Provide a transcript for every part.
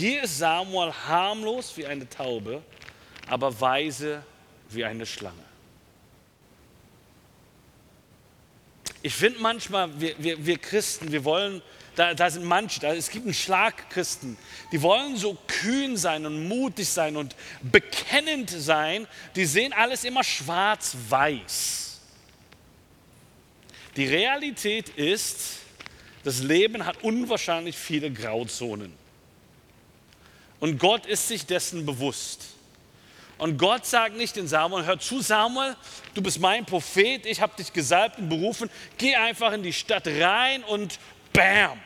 hier ist Samuel harmlos wie eine Taube, aber weise wie eine Schlange. Ich finde manchmal, wir, wir, wir Christen, wir wollen, da, da sind manche, da, es gibt einen Schlag Christen, die wollen so kühn sein und mutig sein und bekennend sein, die sehen alles immer schwarz-weiß. Die Realität ist, das Leben hat unwahrscheinlich viele Grauzonen. Und Gott ist sich dessen bewusst. Und Gott sagt nicht in Samuel, hör zu Samuel, du bist mein Prophet, ich habe dich gesalbt und berufen, geh einfach in die Stadt rein und bam,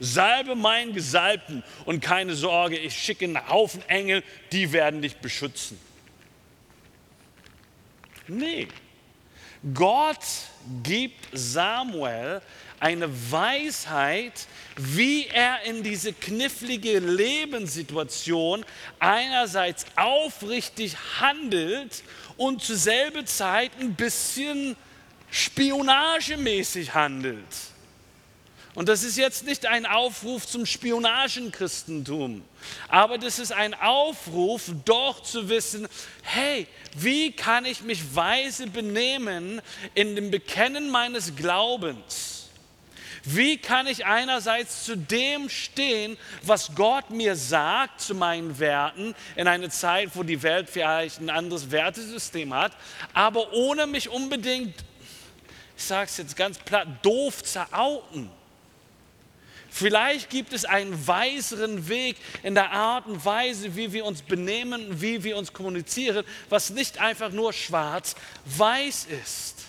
salbe meinen Gesalbten und keine Sorge, ich schicke einen Haufen Engel, die werden dich beschützen. Nee, Gott gibt Samuel eine Weisheit, wie er in diese knifflige Lebenssituation einerseits aufrichtig handelt und zur selben Zeit ein bisschen spionagemäßig handelt. Und das ist jetzt nicht ein Aufruf zum Spionagenchristentum, aber das ist ein Aufruf, doch zu wissen, hey, wie kann ich mich weise benehmen in dem Bekennen meines Glaubens? Wie kann ich einerseits zu dem stehen, was Gott mir sagt, zu meinen Werten, in einer Zeit, wo die Welt vielleicht ein anderes Wertesystem hat, aber ohne mich unbedingt, ich sage es jetzt ganz platt, doof zu outen? Vielleicht gibt es einen weiseren Weg in der Art und Weise, wie wir uns benehmen, wie wir uns kommunizieren, was nicht einfach nur schwarz-weiß ist.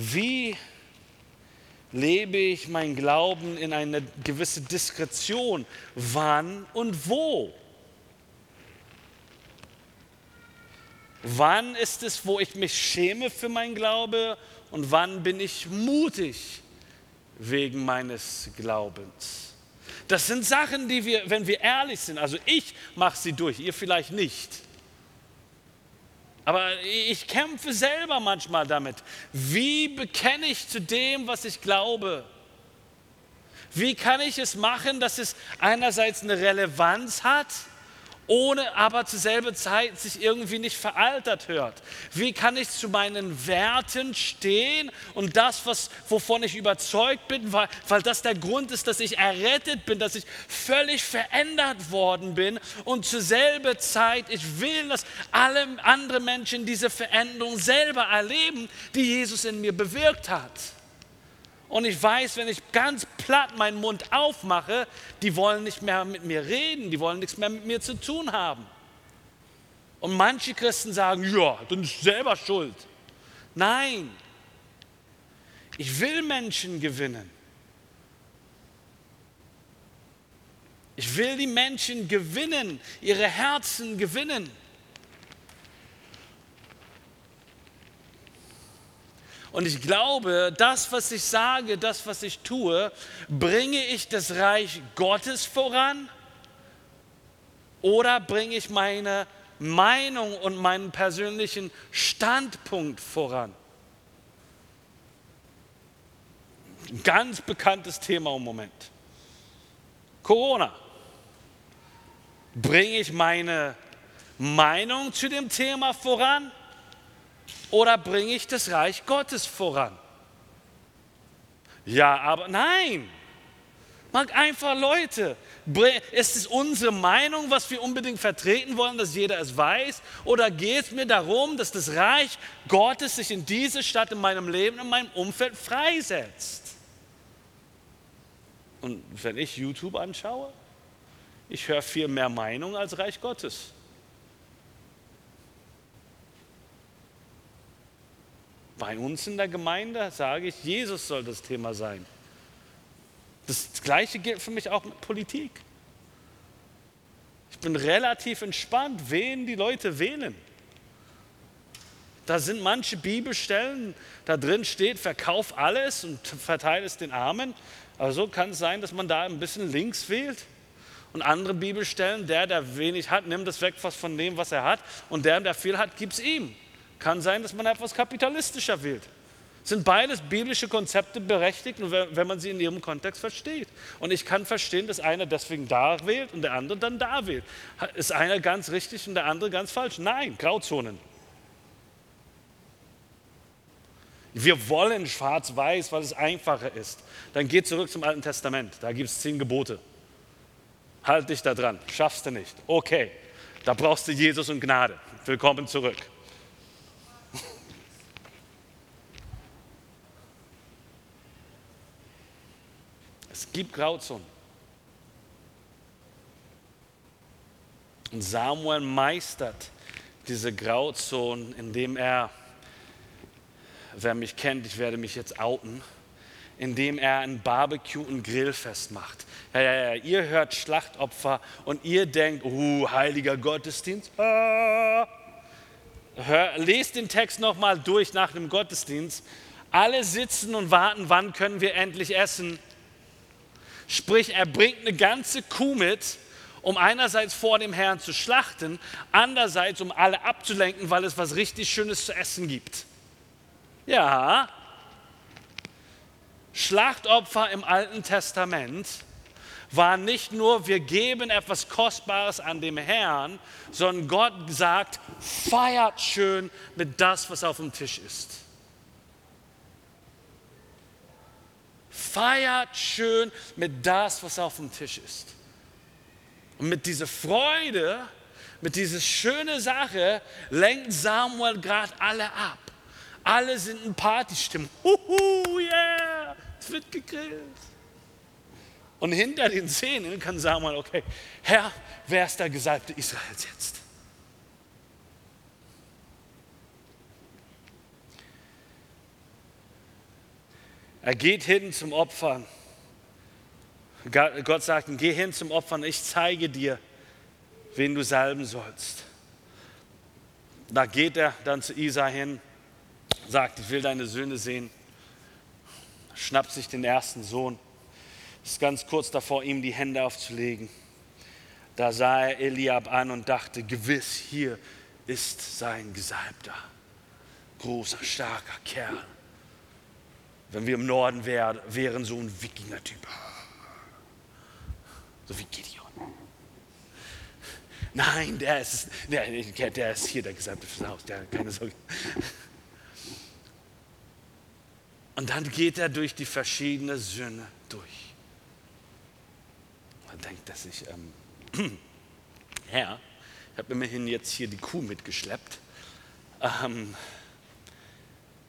Wie lebe ich mein Glauben in eine gewisse Diskretion? Wann und wo? Wann ist es, wo ich mich schäme für mein Glaube und wann bin ich mutig wegen meines Glaubens? Das sind Sachen, die wir, wenn wir ehrlich sind, also ich mache sie durch, ihr vielleicht nicht. Aber ich kämpfe selber manchmal damit. Wie bekenne ich zu dem, was ich glaube? Wie kann ich es machen, dass es einerseits eine Relevanz hat ohne aber zur selben Zeit sich irgendwie nicht veraltert hört? Wie kann ich zu meinen Werten stehen und das, was, wovon ich überzeugt bin, weil, weil das der Grund ist, dass ich errettet bin, dass ich völlig verändert worden bin und zur selben Zeit, ich will, dass alle anderen Menschen diese Veränderung selber erleben, die Jesus in mir bewirkt hat. Und ich weiß, wenn ich ganz platt meinen Mund aufmache, die wollen nicht mehr mit mir reden, die wollen nichts mehr mit mir zu tun haben. Und manche Christen sagen, ja, du bist selber schuld. Nein, ich will Menschen gewinnen. Ich will die Menschen gewinnen, ihre Herzen gewinnen. Und ich glaube, das, was ich sage, das, was ich tue, bringe ich das Reich Gottes voran oder bringe ich meine Meinung und meinen persönlichen Standpunkt voran? Ein ganz bekanntes Thema im Moment. Corona. Bringe ich meine Meinung zu dem Thema voran oder bringe ich das Reich Gottes voran? Ja, aber nein. Mag einfach Leute. Ist es unsere Meinung, was wir unbedingt vertreten wollen, dass jeder es weiß? Oder geht es mir darum, dass das Reich Gottes sich in diese Stadt, in meinem Leben, in meinem Umfeld freisetzt? Und wenn ich YouTube anschaue, ich höre viel mehr Meinung als Reich Gottes. Bei uns in der Gemeinde sage ich, Jesus soll das Thema sein. Das Gleiche gilt für mich auch mit Politik. Ich bin relativ entspannt, wen die Leute wählen. Da sind manche Bibelstellen, da drin steht, verkauf alles und verteile es den Armen. Aber so kann es sein, dass man da ein bisschen links wählt. Und andere Bibelstellen, der, der wenig hat, nimmt das weg was von dem, was er hat. Und der, der viel hat, gibt es ihm. Kann sein, dass man etwas kapitalistischer wählt. Sind beides biblische Konzepte berechtigt, wenn man sie in ihrem Kontext versteht. Und ich kann verstehen, dass einer deswegen da wählt und der andere dann da wählt. Ist einer ganz richtig und der andere ganz falsch? Nein, Grauzonen. Wir wollen schwarz-weiß, weil es einfacher ist. Dann geh zurück zum Alten Testament. Da gibt es zehn Gebote. Halt dich da dran. Schaffst du nicht. Okay. Da brauchst du Jesus und Gnade. Willkommen zurück. Es gibt Grauzonen. Und Samuel meistert diese Grauzonen, indem er wer mich kennt, ich werde mich jetzt outen, indem er ein Barbecue und Grillfest macht. Ja, ja, ja, ihr hört Schlachtopfer und ihr denkt, oh, heiliger Gottesdienst. Ah. Hör, lest den Text nochmal durch nach dem Gottesdienst. Alle sitzen und warten, wann können wir endlich essen. Sprich, er bringt eine ganze Kuh mit, um einerseits vor dem Herrn zu schlachten, andererseits um alle abzulenken, weil es was richtig Schönes zu essen gibt. Ja, Schlachtopfer im Alten Testament war nicht nur, wir geben etwas Kostbares an dem Herrn, sondern Gott sagt, feiert schön mit das, was auf dem Tisch ist. Feiert schön mit das, was auf dem Tisch ist. Und mit dieser Freude, mit dieser schönen Sache lenkt Samuel gerade alle ab. Alle sind in Partystimmung. Huhu, yeah, es wird gegrillt. Und hinter den Szenen kann Samuel, okay, Herr, wer ist der Gesalbte Israels jetzt? Er geht hin zum Opfern. Gott sagt ihm, geh hin zum Opfern, ich zeige dir, wen du salben sollst. Da geht er dann zu Isa hin sagt, ich will deine Söhne sehen, schnappt sich den ersten Sohn, ist ganz kurz davor, ihm die Hände aufzulegen. Da sah er Eliab an und dachte, gewiss, hier ist sein Gesalbter. Großer, starker Kerl. Wenn wir im Norden wären, wären so ein Wikinger-Typ. So wie Gideon. Nein, der ist, der, der ist hier der Gesalbte fürs Haus, der, keine Sorge. Und dann geht er durch die verschiedenen Söhne durch. Man denkt er sich, ähm, Herr, ich habe immerhin jetzt hier die Kuh mitgeschleppt. Ähm,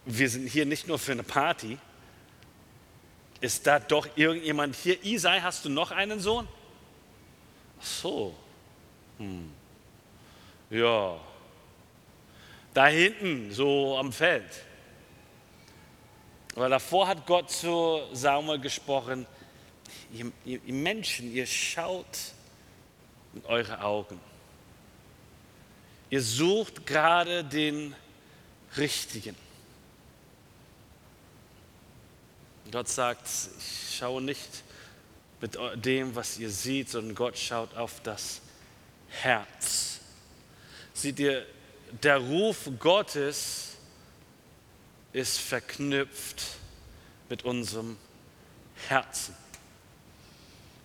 wir sind hier nicht nur für eine Party. Ist da doch irgendjemand hier? Isai, hast du noch einen Sohn? Ach so. Hm. Ja. Da hinten, so am Feld. Weil davor hat Gott zu Samuel gesprochen, ihr, ihr, ihr Menschen, ihr schaut in eure Augen. Ihr sucht gerade den Richtigen. Gott sagt, ich schaue nicht mit dem, was ihr seht, sondern Gott schaut auf das Herz. Seht ihr, der Ruf Gottes ist verknüpft mit unserem Herzen.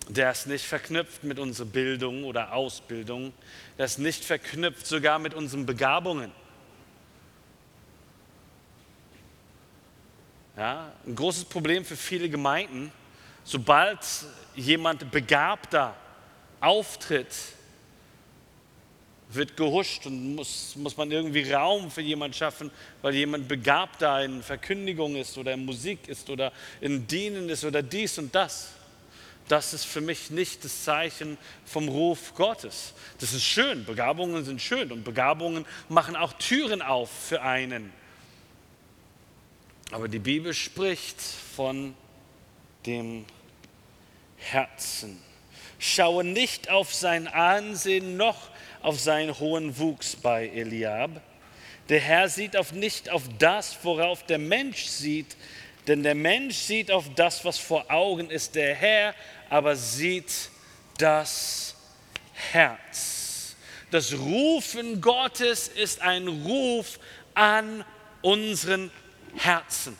Der ist nicht verknüpft mit unserer Bildung oder Ausbildung. Der ist nicht verknüpft sogar mit unseren Begabungen. Ja, ein großes Problem für viele Gemeinden, sobald jemand begabter auftritt, wird gehuscht und muss, muss man irgendwie Raum für jemanden schaffen, weil jemand begabt da in Verkündigung ist oder in Musik ist oder in Dienen ist oder dies und das. Das ist für mich nicht das Zeichen vom Ruf Gottes. Das ist schön, Begabungen sind schön und Begabungen machen auch Türen auf für einen. Aber die Bibel spricht von dem Herzen. Schaue nicht auf sein Ansehen noch auf seinen hohen Wuchs bei Eliab. Der Herr sieht auf nicht auf das, worauf der Mensch sieht, denn der Mensch sieht auf das, was vor Augen ist. Der Herr aber sieht das Herz. Das Rufen Gottes ist ein Ruf an unseren Herzen.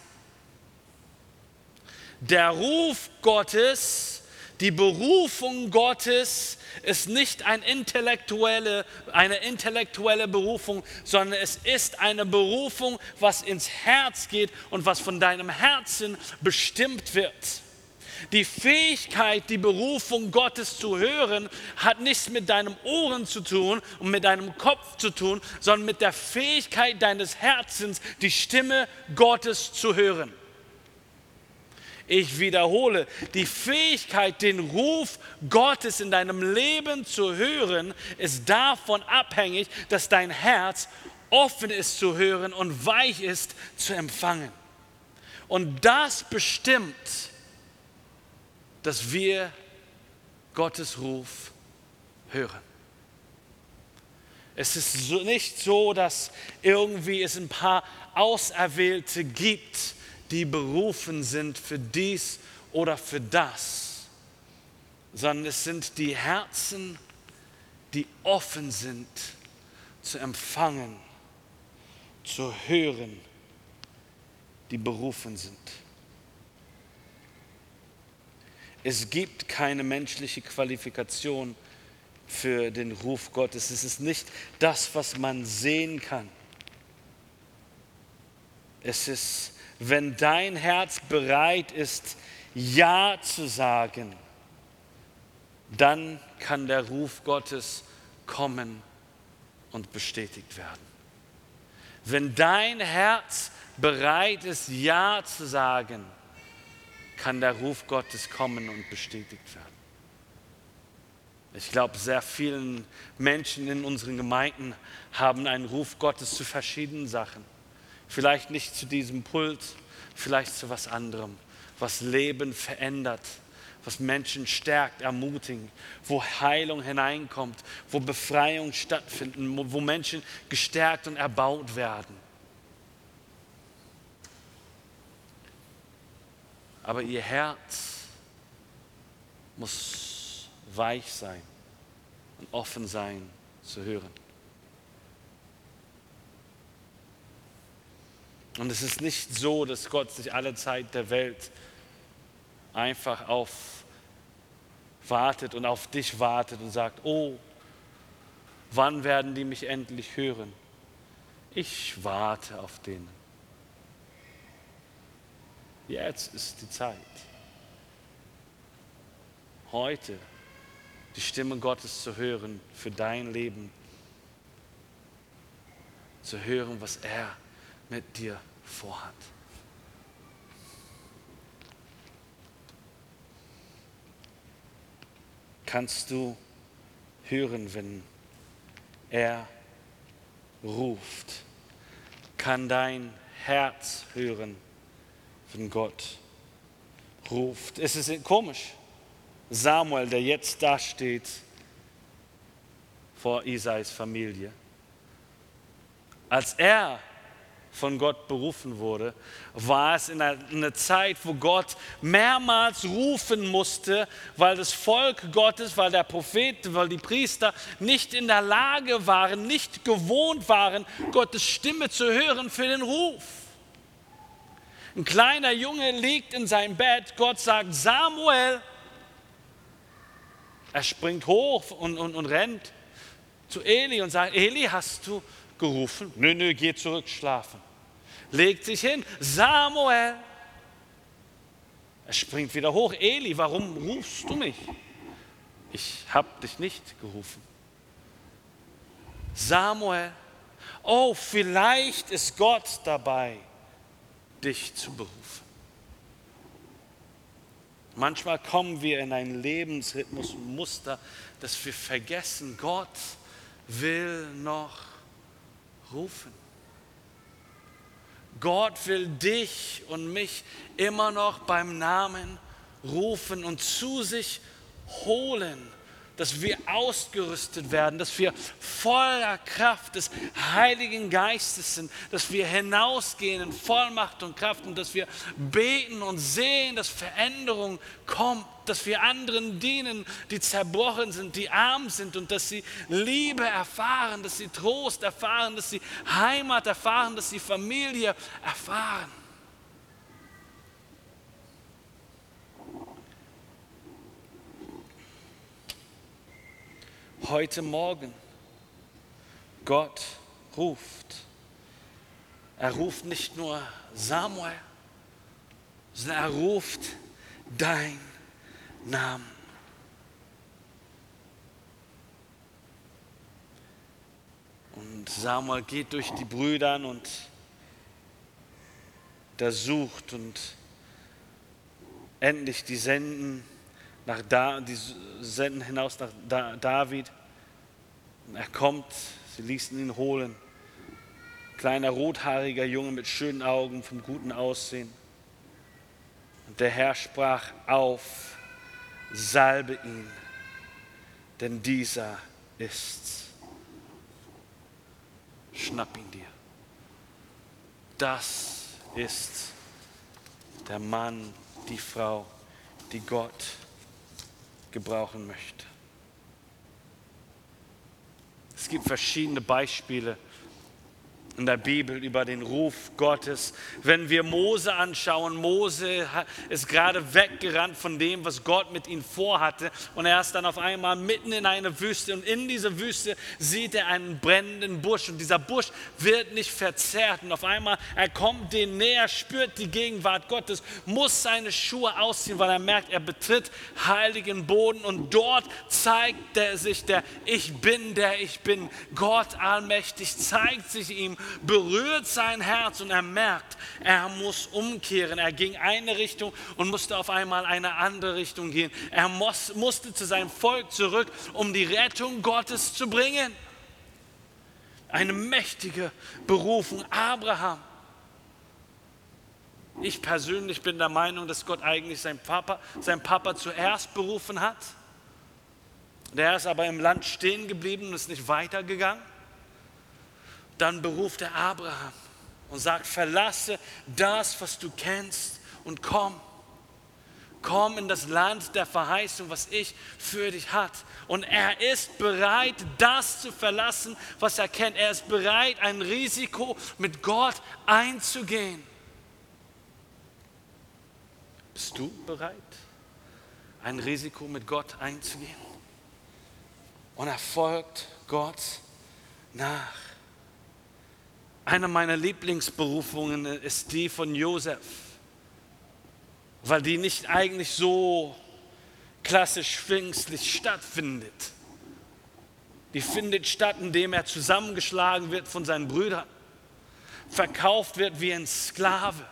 Der Ruf Gottes, die Berufung Gottes ist nicht ein intellektuelle, eine intellektuelle Berufung, sondern es ist eine Berufung, was ins Herz geht und was von deinem Herzen bestimmt wird. Die Fähigkeit, die Berufung Gottes zu hören, hat nichts mit deinem Ohren zu tun und mit deinem Kopf zu tun, sondern mit der Fähigkeit deines Herzens, die Stimme Gottes zu hören. Ich wiederhole, die Fähigkeit, den Ruf Gottes in deinem Leben zu hören, ist davon abhängig, dass dein Herz offen ist zu hören und weich ist zu empfangen. Und das bestimmt, dass wir Gottes Ruf hören. Es ist nicht so, dass irgendwie es ein paar Auserwählte gibt, die berufen sind für dies oder für das, sondern es sind die Herzen, die offen sind zu empfangen, zu hören, die berufen sind. Es gibt keine menschliche Qualifikation für den Ruf Gottes. Es ist nicht das, was man sehen kann. Es ist, wenn dein Herz bereit ist, Ja zu sagen, dann kann der Ruf Gottes kommen und bestätigt werden. Wenn dein Herz bereit ist, Ja zu sagen, kann der Ruf Gottes kommen und bestätigt werden. Ich glaube, sehr vielen Menschen in unseren Gemeinden haben einen Ruf Gottes zu verschiedenen Sachen. Vielleicht nicht zu diesem Pult, vielleicht zu was anderem, was Leben verändert, was Menschen stärkt, ermutigt, wo Heilung hineinkommt, wo Befreiung stattfindet, wo Menschen gestärkt und erbaut werden. Aber ihr Herz muss weich sein und offen sein zu hören. Und es ist nicht so, dass Gott sich alle Zeit der Welt einfach auf wartet und auf dich wartet und sagt, oh, wann werden die mich endlich hören? Ich warte auf denen. Jetzt ist die Zeit. Heute die Stimme Gottes zu hören für dein Leben. Zu hören, was er mit dir vorhat. Kannst du hören, wenn er ruft? Kann dein Herz hören? Wenn Gott ruft. Es ist komisch. Samuel, der jetzt da steht vor Isais Familie, als er von Gott berufen wurde, war es in einer Zeit, wo Gott mehrmals rufen musste, weil das Volk Gottes, weil der Prophet, weil die Priester nicht in der Lage waren, nicht gewohnt waren, Gottes Stimme zu hören für den Ruf. Ein kleiner Junge liegt in seinem Bett, Gott sagt, Samuel. Er springt hoch und, und, und rennt zu Eli und sagt, Eli, hast du gerufen? Nö, nö, geh zurück schlafen. Legt sich hin, Samuel. Er springt wieder hoch, Eli, warum rufst du mich? Ich habe dich nicht gerufen. Samuel, oh, vielleicht ist Gott dabei dich zu berufen. Manchmal kommen wir in einen Lebensrhythmus und Muster, dass wir vergessen, Gott will noch rufen. Gott will dich und mich immer noch beim Namen rufen und zu sich holen, dass wir ausgerüstet werden, dass wir voller Kraft des Heiligen Geistes sind, dass wir hinausgehen in Vollmacht und Kraft und dass wir beten und sehen, dass Veränderung kommt, dass wir anderen dienen, die zerbrochen sind, die arm sind und dass sie Liebe erfahren, dass sie Trost erfahren, dass sie Heimat erfahren, dass sie Familie erfahren. Heute Morgen. Gott ruft. Er ruft nicht nur Samuel, sondern er ruft dein Namen. Und Samuel geht durch die Brüder und der sucht und endlich die senden nach da, die senden hinaus nach da, David. Er kommt, sie ließen ihn holen. Kleiner rothaariger Junge mit schönen Augen, vom guten Aussehen. Und der Herr sprach auf, salbe ihn, denn dieser ist's. Schnapp ihn dir. Das ist der Mann, die Frau, die Gott gebrauchen möchte. Es gibt verschiedene Beispiele in der Bibel über den Ruf Gottes. Wenn wir Mose anschauen, Mose ist gerade weggerannt von dem, was Gott mit ihm vorhatte. Und er ist dann auf einmal mitten in einer Wüste. Und in dieser Wüste sieht er einen brennenden Busch. Und dieser Busch wird nicht verzerrt. Und auf einmal, er kommt dem näher, spürt die Gegenwart Gottes, muss seine Schuhe ausziehen, weil er merkt, er betritt heiligen Boden. Und dort zeigt er sich der Ich bin, der ich bin. Gott allmächtig zeigt sich ihm berührt sein Herz und er merkt, er muss umkehren. Er ging eine Richtung und musste auf einmal eine andere Richtung gehen. Er muss, musste zu seinem Volk zurück, um die Rettung Gottes zu bringen. Eine mächtige Berufung. Abraham. Ich persönlich bin der Meinung, dass Gott eigentlich seinen Papa, seinen Papa zuerst berufen hat. Der ist aber im Land stehen geblieben und ist nicht weitergegangen dann beruft er Abraham und sagt, verlasse das, was du kennst und komm. Komm in das Land der Verheißung, was ich für dich hat. Und er ist bereit, das zu verlassen, was er kennt. Er ist bereit, ein Risiko mit Gott einzugehen. Bist du bereit, ein Risiko mit Gott einzugehen? Und er folgt Gott nach. Eine meiner Lieblingsberufungen ist die von Josef, weil die nicht eigentlich so klassisch pfingstlich stattfindet. Die findet statt, indem er zusammengeschlagen wird von seinen Brüdern, verkauft wird wie ein Sklave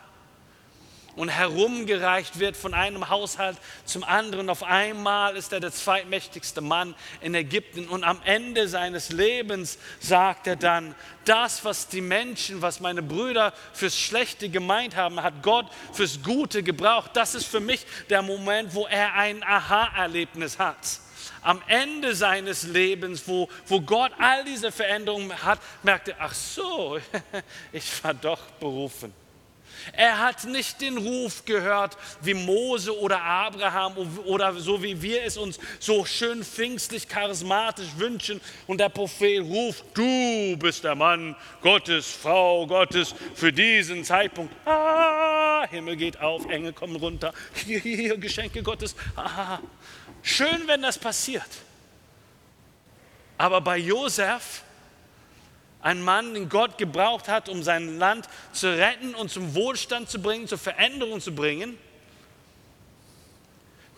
und herumgereicht wird von einem Haushalt zum anderen. Auf einmal ist er der zweitmächtigste Mann in Ägypten und am Ende seines Lebens sagt er dann, das, was die Menschen, was meine Brüder fürs Schlechte gemeint haben, hat Gott fürs Gute gebraucht. Das ist für mich der Moment, wo er ein Aha-Erlebnis hat am Ende seines Lebens, wo, wo Gott all diese Veränderungen hat, merkt er, ach so, ich war doch berufen. Er hat nicht den Ruf gehört wie Mose oder Abraham oder so wie wir es uns so schön pfingstlich charismatisch wünschen. Und der Prophet ruft, du bist der Mann Gottes, Frau Gottes für diesen Zeitpunkt. Ah, Himmel geht auf, Engel kommen runter. Hier, hier, Geschenke Gottes. Ah, schön, wenn das passiert. Aber bei Josef ein Mann, den Gott gebraucht hat, um sein Land zu retten und zum Wohlstand zu bringen, zur Veränderung zu bringen,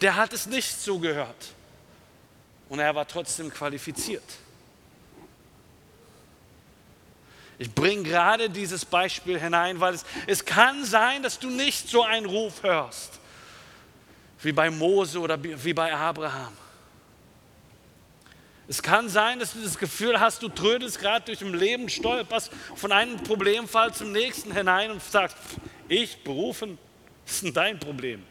der hat es nicht so gehört. Und er war trotzdem qualifiziert. Ich bringe gerade dieses Beispiel hinein, weil es, es kann sein, dass du nicht so einen Ruf hörst, wie bei Mose oder wie bei Abraham. Es kann sein, dass du das Gefühl hast, du trödelst gerade durch im Leben, stolperst von einem Problemfall zum nächsten hinein und sagst, ich berufen, das ist dein Problem.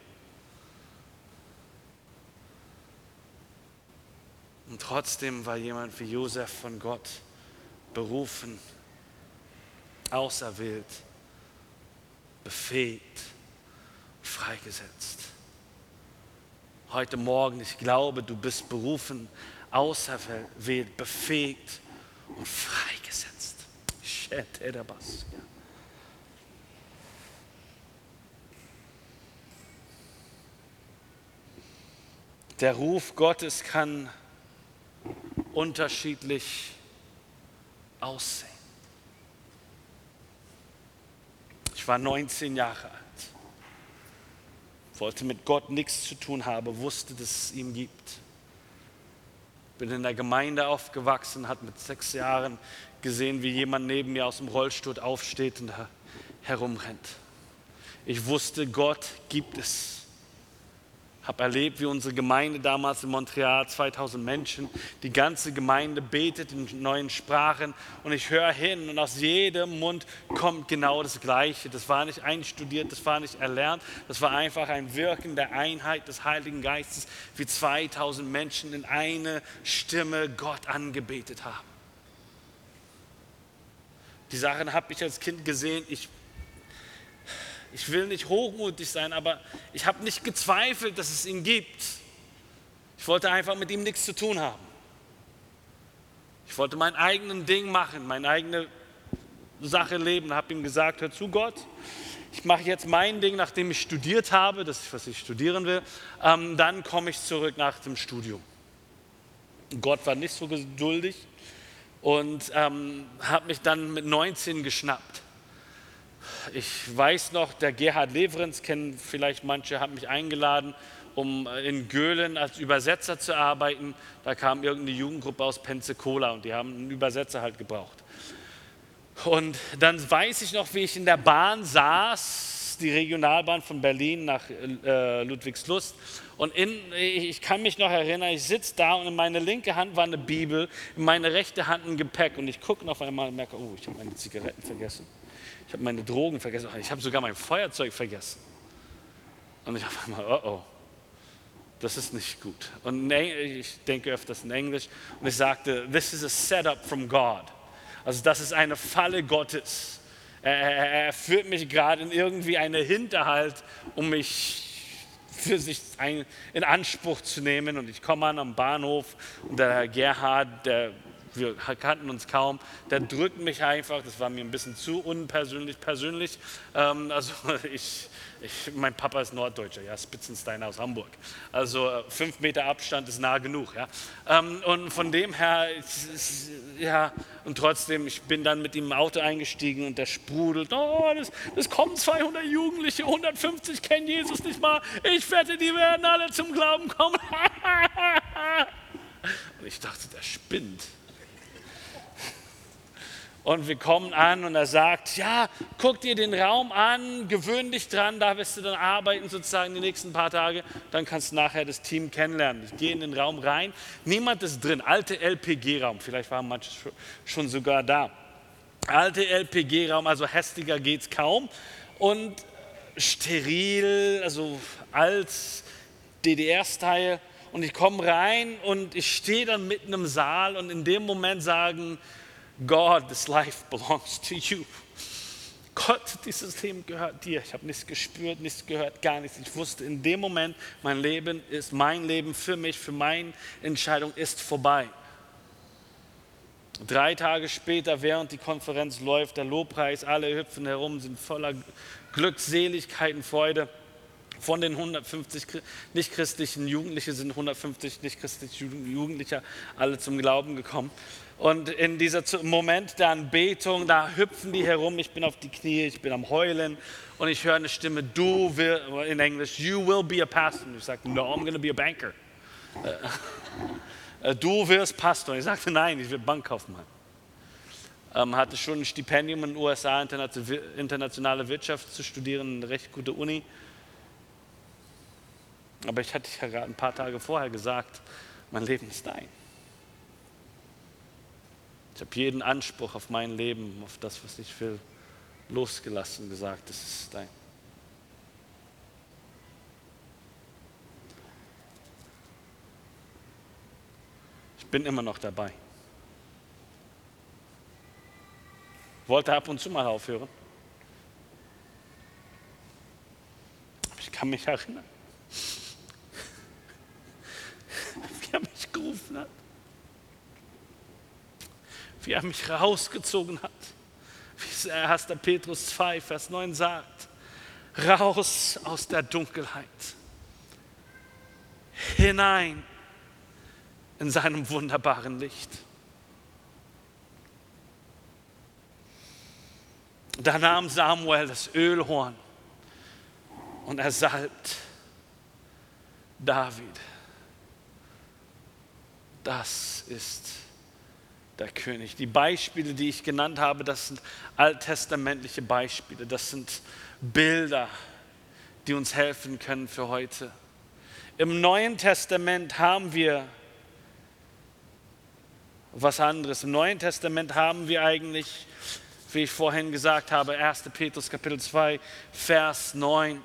Und trotzdem war jemand wie Josef von Gott berufen, auserwählt, befähigt, freigesetzt. Heute Morgen, ich glaube, du bist berufen, auserwählt, befähigt und freigesetzt. Der Ruf Gottes kann unterschiedlich aussehen. Ich war 19 Jahre alt, wollte mit Gott nichts zu tun haben, wusste, dass es ihn gibt. Bin in der Gemeinde aufgewachsen, hat mit sechs Jahren gesehen, wie jemand neben mir aus dem Rollstuhl aufsteht und herumrennt. Ich wusste, Gott gibt es habe erlebt, wie unsere Gemeinde damals in Montreal, 2000 Menschen, die ganze Gemeinde betet in neuen Sprachen und ich höre hin und aus jedem Mund kommt genau das Gleiche. Das war nicht einstudiert, das war nicht erlernt, das war einfach ein Wirken der Einheit des Heiligen Geistes, wie 2000 Menschen in eine Stimme Gott angebetet haben. Die Sachen habe ich als Kind gesehen, ich ich will nicht hochmutig sein, aber ich habe nicht gezweifelt, dass es ihn gibt. Ich wollte einfach mit ihm nichts zu tun haben. Ich wollte mein eigenes Ding machen, meine eigene Sache leben. Habe ihm gesagt, hör zu Gott, ich mache jetzt mein Ding, nachdem ich studiert habe, das ist, was ich studieren will, ähm, dann komme ich zurück nach dem Studium. Gott war nicht so geduldig und ähm, hat mich dann mit 19 geschnappt ich weiß noch, der Gerhard Leverenz, kennen vielleicht manche, hat mich eingeladen, um in Göhlen als Übersetzer zu arbeiten. Da kam irgendeine Jugendgruppe aus Pensacola und die haben einen Übersetzer halt gebraucht. Und dann weiß ich noch, wie ich in der Bahn saß, die Regionalbahn von Berlin nach äh, Ludwigslust. Und in, ich kann mich noch erinnern, ich sitze da und in meine linke Hand war eine Bibel, in meine rechte Hand ein Gepäck. Und ich gucke auf einmal und merke, oh, ich habe meine Zigaretten vergessen ich habe meine Drogen vergessen, ich habe sogar mein Feuerzeug vergessen. Und ich habe einmal, oh oh, das ist nicht gut. Und ich denke öfters in Englisch und ich sagte, this is a setup from God. Also das ist eine Falle Gottes. Er, er, er führt mich gerade in irgendwie eine Hinterhalt, um mich für sich in Anspruch zu nehmen. Und ich komme an am Bahnhof und der Herr Gerhard, der wir kannten uns kaum, der drückt mich einfach, das war mir ein bisschen zu unpersönlich, persönlich. Ähm, also ich, ich, mein Papa ist Norddeutscher, ja, Spitzenstein aus Hamburg. Also äh, fünf Meter Abstand ist nah genug, ja. Ähm, und von dem her, ja, und trotzdem, ich bin dann mit ihm im Auto eingestiegen und der sprudelt, oh, das, das kommen 200 Jugendliche, 150 kennen Jesus nicht mal, ich wette, die werden alle zum Glauben kommen. und ich dachte, der spinnt. Und wir kommen an und er sagt, ja, guck dir den Raum an, gewöhn dich dran, da wirst du dann arbeiten sozusagen die nächsten paar Tage, dann kannst du nachher das Team kennenlernen. Ich gehe in den Raum rein, niemand ist drin, alte LPG-Raum, vielleicht waren manche schon sogar da. Alte LPG-Raum, also hässlicher geht es kaum und steril, also als DDR-Style. Und ich komme rein und ich stehe dann mitten im Saal und in dem Moment sagen, God, this life belongs to you. Gott, dieses Leben gehört dir. Ich habe nichts gespürt, nichts gehört, gar nichts. Ich wusste in dem Moment, mein Leben ist mein Leben für mich, für meine Entscheidung ist vorbei. Drei Tage später, während die Konferenz läuft, der Lobpreis, alle hüpfen herum, sind voller Glückseligkeit und Freude. Von den 150 nichtchristlichen Jugendlichen sind 150 nichtchristliche Jugendliche alle zum Glauben gekommen. Und in diesem Moment der Anbetung, da hüpfen die herum, ich bin auf die Knie, ich bin am Heulen und ich höre eine Stimme, du will, in Englisch, you will be a pastor. Und ich sagte, no, I'm going to be a banker. Äh, äh, du wirst Pastor. Und ich sagte, nein, ich will Bankkaufmann. Ähm, hatte schon ein Stipendium in den USA, internationale Wirtschaft zu studieren, eine recht gute Uni. Aber ich hatte ja gerade ein paar Tage vorher gesagt, mein Leben ist dein. Ich habe jeden Anspruch auf mein Leben, auf das, was ich will, losgelassen und gesagt, das ist dein. Ich bin immer noch dabei. Wollte ab und zu mal aufhören. Aber ich kann mich erinnern, wie er mich gerufen hat, wie er mich rausgezogen hat, wie es 1. Petrus 2, Vers 9 sagt, raus aus der Dunkelheit, hinein in seinem wunderbaren Licht. Da nahm Samuel das Ölhorn und er salbt David. Das ist der König. Die Beispiele, die ich genannt habe, das sind alttestamentliche Beispiele. Das sind Bilder, die uns helfen können für heute. Im Neuen Testament haben wir was anderes. Im Neuen Testament haben wir eigentlich, wie ich vorhin gesagt habe, 1. Petrus Kapitel 2, Vers 9.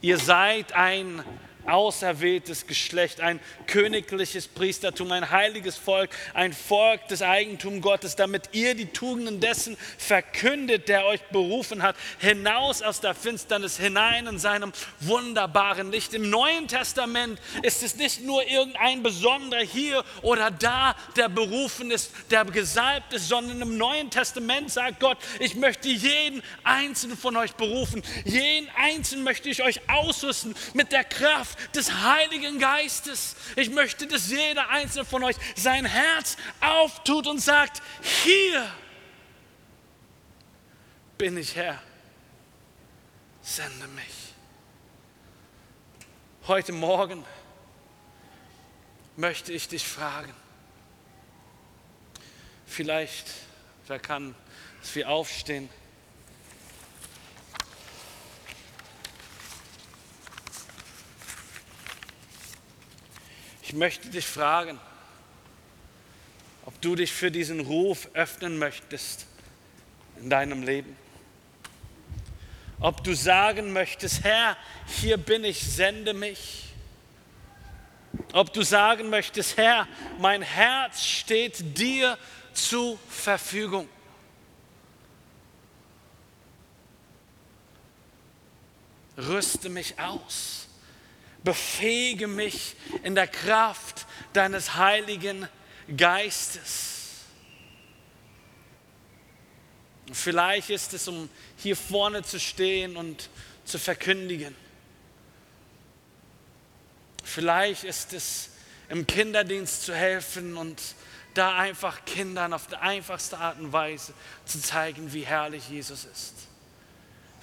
Ihr seid ein auserwähltes Geschlecht, ein königliches Priestertum, ein heiliges Volk, ein Volk des Eigentums Gottes, damit ihr die Tugenden dessen verkündet, der euch berufen hat, hinaus aus der Finsternis, hinein in seinem wunderbaren Licht. Im Neuen Testament ist es nicht nur irgendein Besonderer hier oder da, der berufen ist, der gesalbt ist, sondern im Neuen Testament sagt Gott, ich möchte jeden einzelnen von euch berufen, jeden einzelnen möchte ich euch ausrüsten mit der Kraft, Kraft des Heiligen Geistes. Ich möchte, dass jeder einzelne von euch sein Herz auftut und sagt, hier bin ich Herr, sende mich. Heute Morgen möchte ich dich fragen, vielleicht, wer kann, dass wir aufstehen. Ich möchte dich fragen, ob du dich für diesen Ruf öffnen möchtest in deinem Leben. Ob du sagen möchtest, Herr, hier bin ich, sende mich. Ob du sagen möchtest, Herr, mein Herz steht dir zur Verfügung. Rüste mich aus befähige mich in der Kraft deines Heiligen Geistes. Vielleicht ist es, um hier vorne zu stehen und zu verkündigen. Vielleicht ist es, im Kinderdienst zu helfen und da einfach Kindern auf die einfachste Art und Weise zu zeigen, wie herrlich Jesus ist.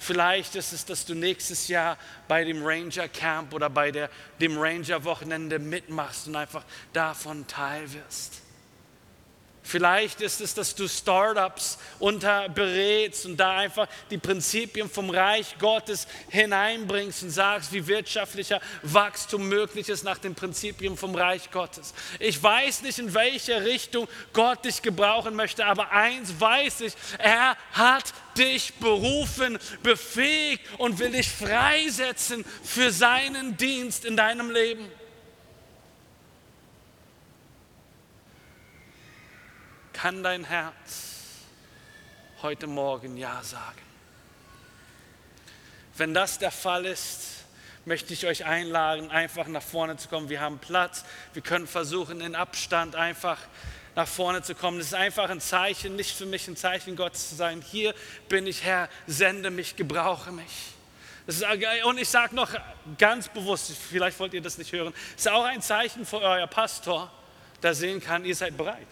Vielleicht ist es, dass du nächstes Jahr bei dem Ranger Camp oder bei der, dem Ranger Wochenende mitmachst und einfach davon teil wirst. Vielleicht ist es, dass du Startups unterberätst und da einfach die Prinzipien vom Reich Gottes hineinbringst und sagst, wie wirtschaftlicher Wachstum möglich ist nach den Prinzipien vom Reich Gottes. Ich weiß nicht, in welche Richtung Gott dich gebrauchen möchte, aber eins weiß ich, er hat dich berufen, befähigt und will dich freisetzen für seinen Dienst in deinem Leben. Kann dein Herz heute Morgen Ja sagen? Wenn das der Fall ist, möchte ich euch einladen, einfach nach vorne zu kommen. Wir haben Platz. Wir können versuchen, in Abstand einfach nach vorne zu kommen. Das ist einfach ein Zeichen, nicht für mich ein Zeichen Gottes zu sein. Hier bin ich Herr, sende mich, gebrauche mich. Und ich sage noch ganz bewusst, vielleicht wollt ihr das nicht hören, es ist auch ein Zeichen für euer Pastor, der sehen kann, ihr seid bereit.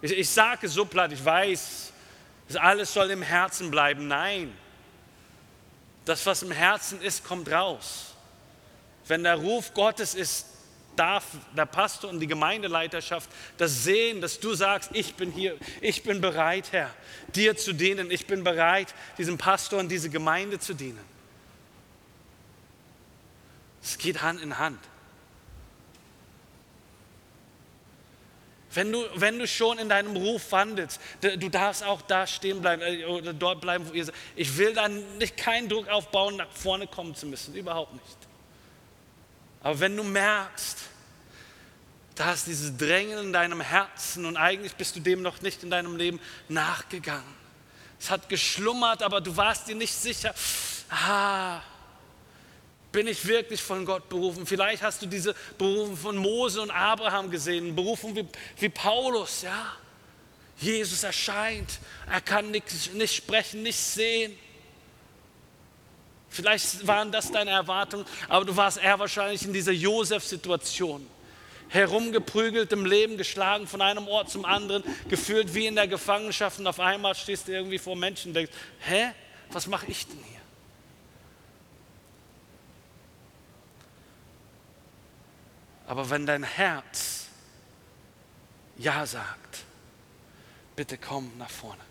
Ich, ich sage so platt, ich weiß, das alles soll im Herzen bleiben. Nein, das, was im Herzen ist, kommt raus. Wenn der Ruf Gottes ist, darf der Pastor und die Gemeindeleiterschaft das sehen, dass du sagst, ich bin hier, ich bin bereit, Herr, dir zu dienen, ich bin bereit, diesem Pastor und diese Gemeinde zu dienen. Es geht Hand in Hand. Wenn du, wenn du schon in deinem Ruf wandelst, du darfst auch da stehen bleiben äh, oder dort bleiben, wo ihr seid. Ich will dann nicht keinen Druck aufbauen, nach vorne kommen zu müssen, überhaupt nicht. Aber wenn du merkst, da ist dieses Drängen in deinem Herzen und eigentlich bist du dem noch nicht in deinem Leben nachgegangen. Es hat geschlummert, aber du warst dir nicht sicher. Ah, bin ich wirklich von Gott berufen? Vielleicht hast du diese Berufung von Mose und Abraham gesehen, Berufung wie, wie Paulus, ja. Jesus erscheint, er kann nicht, nicht sprechen, nicht sehen. Vielleicht waren das deine Erwartungen, aber du warst eher wahrscheinlich in dieser Josef-Situation. Herumgeprügelt im Leben, geschlagen von einem Ort zum anderen, gefühlt wie in der Gefangenschaft und auf einmal stehst du irgendwie vor Menschen und denkst, hä, was mache ich denn hier? Aber wenn dein Herz Ja sagt, bitte komm nach vorne.